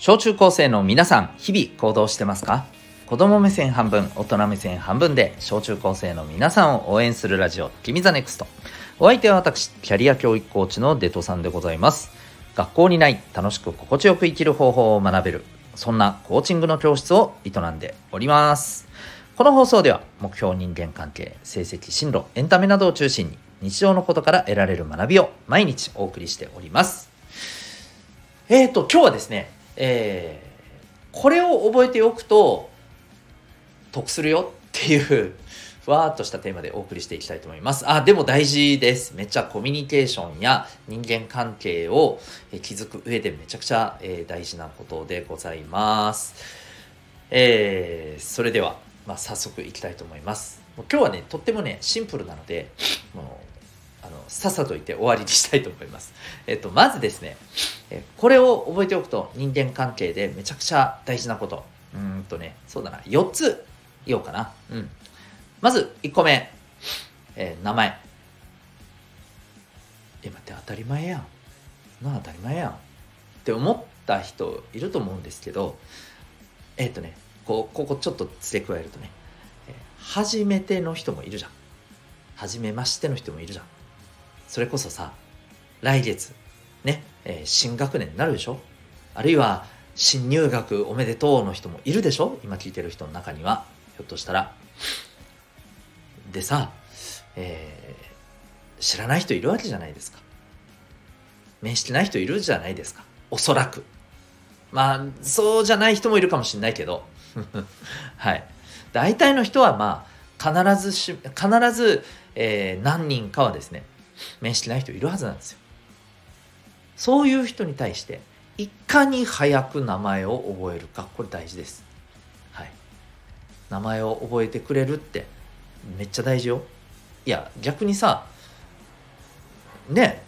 小中高生の皆さん、日々行動してますか？子供目線半分、大人目線半分で、小中高生の皆さんを応援するラジオ、君ザネクスト。お相手は私、キャリア教育コーチのデトさんでございます。学校にない楽しく心地よく生きる方法を学べる、そんなコーチングの教室を営んでおります。この放送では、目標人間関係、成績、進路、エンタメなどを中心に、日常のことから得られる学びを毎日お送りしております。えーと、今日はですね、えー、これを覚えておくと得するよっていうふわーっとしたテーマでお送りしていきたいと思います。あ、でも大事です。めっちゃコミュニケーションや人間関係を築く上でめちゃくちゃ大事なことでございます。えー、それでは、まあ、早速いきたいと思います。もう今日はね、とってもね、シンプルなので、もうさっさと言って終わりにしたいと思います。えっと、まずですね、えこれを覚えておくと人間関係でめちゃくちゃ大事なこと。うんとね、そうだな、4つ言おうかな。うん。まず1個目、えー、名前。え、待って、当たり前やん。な当たり前やん。って思った人いると思うんですけど、えっ、とね、こう、ここちょっと付け加えるとね、初めての人もいるじゃん。初めましての人もいるじゃん。それこそさ、来月、ね、えー、新学年になるでしょ？あるいは、新入学おめでとうの人もいるでしょ？今聞いてる人の中には。ひょっとしたら。でさ、えー、知らない人いるわけじゃないですか。面識ない人いるじゃないですか。おそらく。まあ、そうじゃない人もいるかもしれないけど。はい。大体の人はまあ、必ずし、必ず、えー、何人かはですね、面識ない人いるはずなんですよ。そういう人に対して、いかに早く名前を覚えるか、これ大事です。はい。名前を覚えてくれるってめっちゃ大事よ。いや、逆にさ、ね、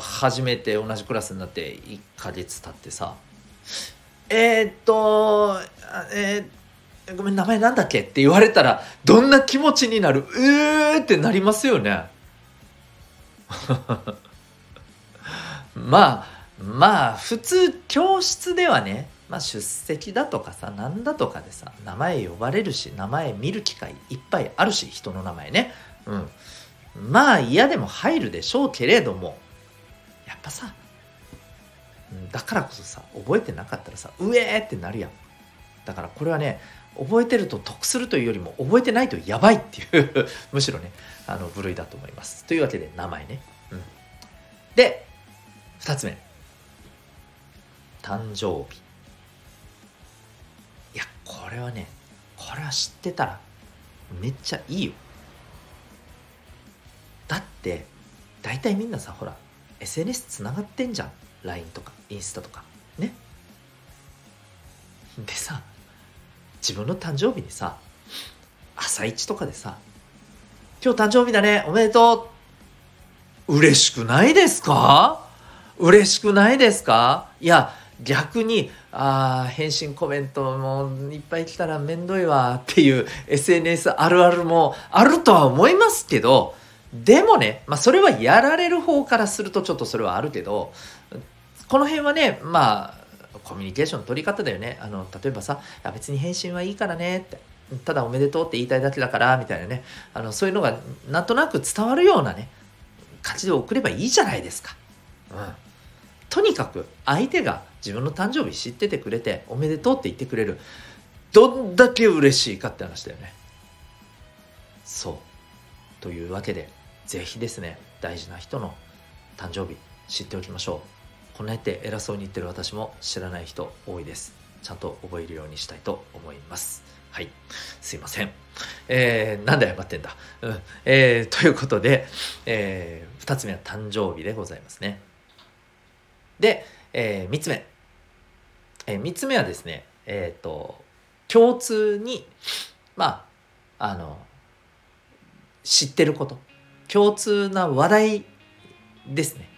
初めて同じクラスになって1ヶ月経ってさ、えー、っと、えー、ごめん、名前なんだっけ？って言われたら、どんな気持ちになる？えーってなりますよね。まあ、まあ、普通、教室ではね、まあ、出席だとかさ、なんだとかでさ、名前呼ばれるし、名前見る機会いっぱいあるし、人の名前ね。うん。まあ、嫌でも入るでしょうけれども、やっぱさ、だからこそさ、覚えてなかったらさ、うえーってなるやん。だからこれはね、覚えてると得するというよりも、覚えてないとやばいっていう むしろね、あの、部類だと思います。というわけで、名前ね。うん。で、二つ目。誕生日。いや、これはね、これは知ってたら、めっちゃいいよ。だって、大体みんなさ、ほら、SNS つながってんじゃん。LINE とか、インスタとか。ね。でさ、自分の誕生日にさ、朝一とかでさ、今日誕生日だね、おめでとう。嬉しくないですか？嬉しくないですか？いや、逆に、ああ、返信コメントもいっぱい来たらめんどいわっていう SNS あるあるもあるとは思いますけど、でもね、まあそれはやられる方からするとちょっとそれはあるけど、この辺はね、まあ、コミュニケーションの取り方だよね。あの、例えばさ、別に返信はいいからねって。ただおめでとうって言いたいだけだからみたいなねあのそういうのがなんとなく伝わるようなね感じで送ればいいじゃないですか。うん、とにかく相手が自分の誕生日知っててくれておめでとうって言ってくれるどんだけ嬉しいかって話だよねそうというわけで是非ですね大事な人の誕生日知っておきましょうこんなやって偉そうに言ってる私も知らない人多いですちゃんと覚えるようにしたいと思いますはい。すいません。えー、なんで謝ってんだ？うん。えー、ということで、えー、二つ目は誕生日でございますね。で、えー、3つ目。えー、3つ目はですね、えっ、ー、と、共通に、まあ、あの、知ってること。共通な話題ですね。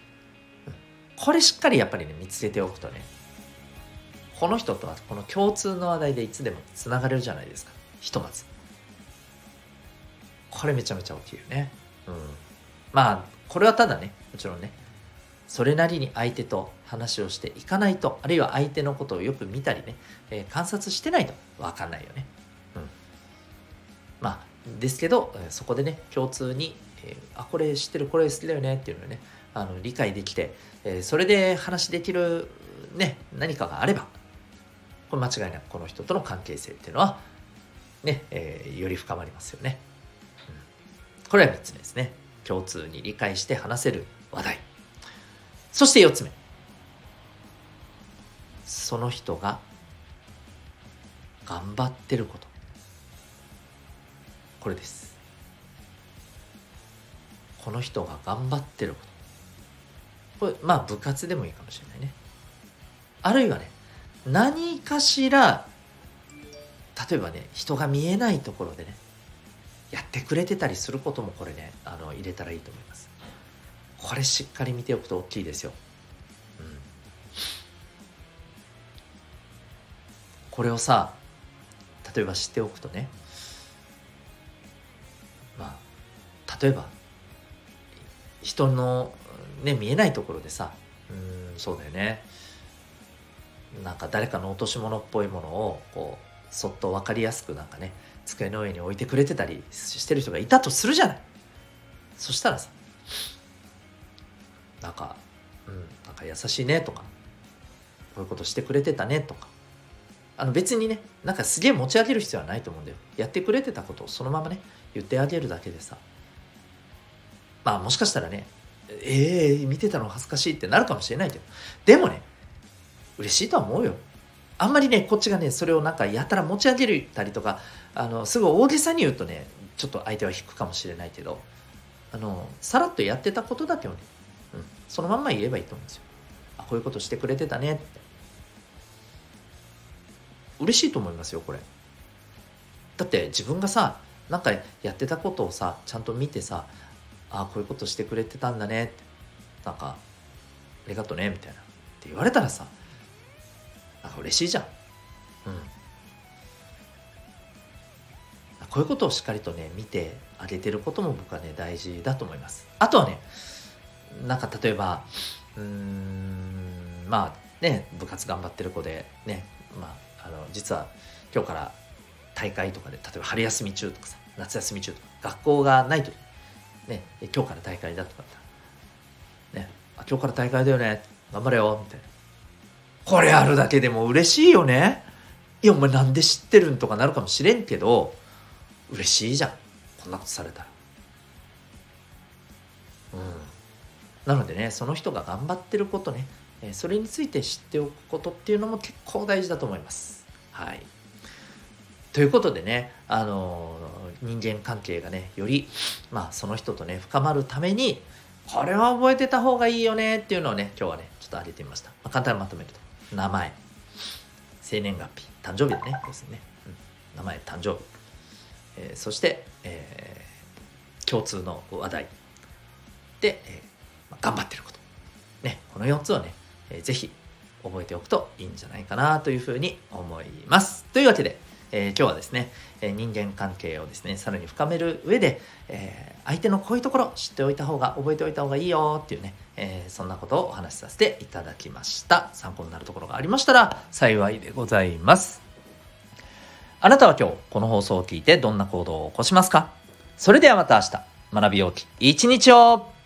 これしっかりやっぱりね、見つけておくとね、この人とはこの共通の話題でいつでもつながれるじゃないですか。ひとまず。これめちゃめちゃ大きいよね。うん。まあ、これはただね、もちろんね、それなりに相手と話をしていかないとあるいは相手のことをよく見たりね、えー、観察してないと分かんないよね。うん、まあですけどそこでね共通に、えー、あこれ知ってるこれ好きだよねっていうのねあの理解できて、えー、それで話できる、ね、何かがあればこれ間違いなくこの人との関係性っていうのはね、えー、より深まりますよね。うん、これは3つ目ですね。共通に理解して話せる話題。そして4つ目。その人が頑張ってること。これです。この人が頑張ってること。これ、まあ部活でもいいかもしれないね。あるいはね、何かしら例えばね人が見えないところでねやってくれてたりすることもこれねあの入れたらいいと思います。これしっかり見ておくと大きいですよ、うん、これをさ例えば知っておくとねまあ例えば人のね見えないところでさ。うんそうだよね。なんか誰かの落とし物っぽいものをこうそっと分かりやすくなんかね机の上に置いてくれてたりしてる人がいたとするじゃない。そしたらさなんかうんなんか優しいねとかこういうことしてくれてたねとか。あの別にねなんかすげえ持ち上げる必要はないと思うんだよ。やってくれてたことをそのままね言ってあげるだけでさ。まあもしかしたらねええー、見てたの恥ずかしいってなるかもしれないけどでもね嬉しいとは思うよあんまりねこっちがねそれをなんかやたら持ち上げたりとかあのすごい大げさに言うとねちょっと相手は引くかもしれないけどあのさらっとやってたことだけをね、うん、そのまんま言えばいいと思うんですよ。あこういうことしてくれてたねって嬉しいと思いますよこれ。だって自分がさなんかやってたことをさちゃんと見てさあこういうことしてくれてたんだねってなんかありがとねみたいなって言われたらさなんか嬉しいじゃん。うん。こういうことをしっかりとね、見てあげてることも僕はね、大事だと思います。あとはね、なんか例えば、うーん、まあね、部活頑張ってる子で、ね、まあ、あの、実は今日から大会とかで、例えば春休み中とかさ、夏休み中とか、学校がない時、ね、今日から大会だとかね、あ今日から大会だよね、頑張れよ、みたいな。これあるだけでも嬉しいよね。いや、お前なんで知ってるんとかなるかもしれんけど、嬉しいじゃん。こんなことされたら。うん。なのでね、その人が頑張ってることね、それについて知っておくことっていうのも結構大事だと思います。はい。ということでね、あの人間関係がね、より、まあ、その人とね、深まるために、これは覚えてた方がいいよねっていうのをね、今日はね、ちょっと挙げてみました。まあ、簡単にまとめると。名前。生年月日。誕生日だね。ですね、うん、名前誕生日、えー、そして、えー、共通の話題。で、えーまあ、頑張ってること。ねこの4つをね、えー、ぜひ覚えておくといいんじゃないかなというふうに思います。というわけでえー、今日はですね、え、人間関係をですねさらに深める上で、えー、相手のこういうところ知っておいた方が覚えておいた方がいいよっていうね、えそんなことをお話しさせていただきました。参考になるところがありましたら幸いでございます。あなたは今日この放送を聞いてどんな行動を起こしますか？それではまた明日。学びようき一日を。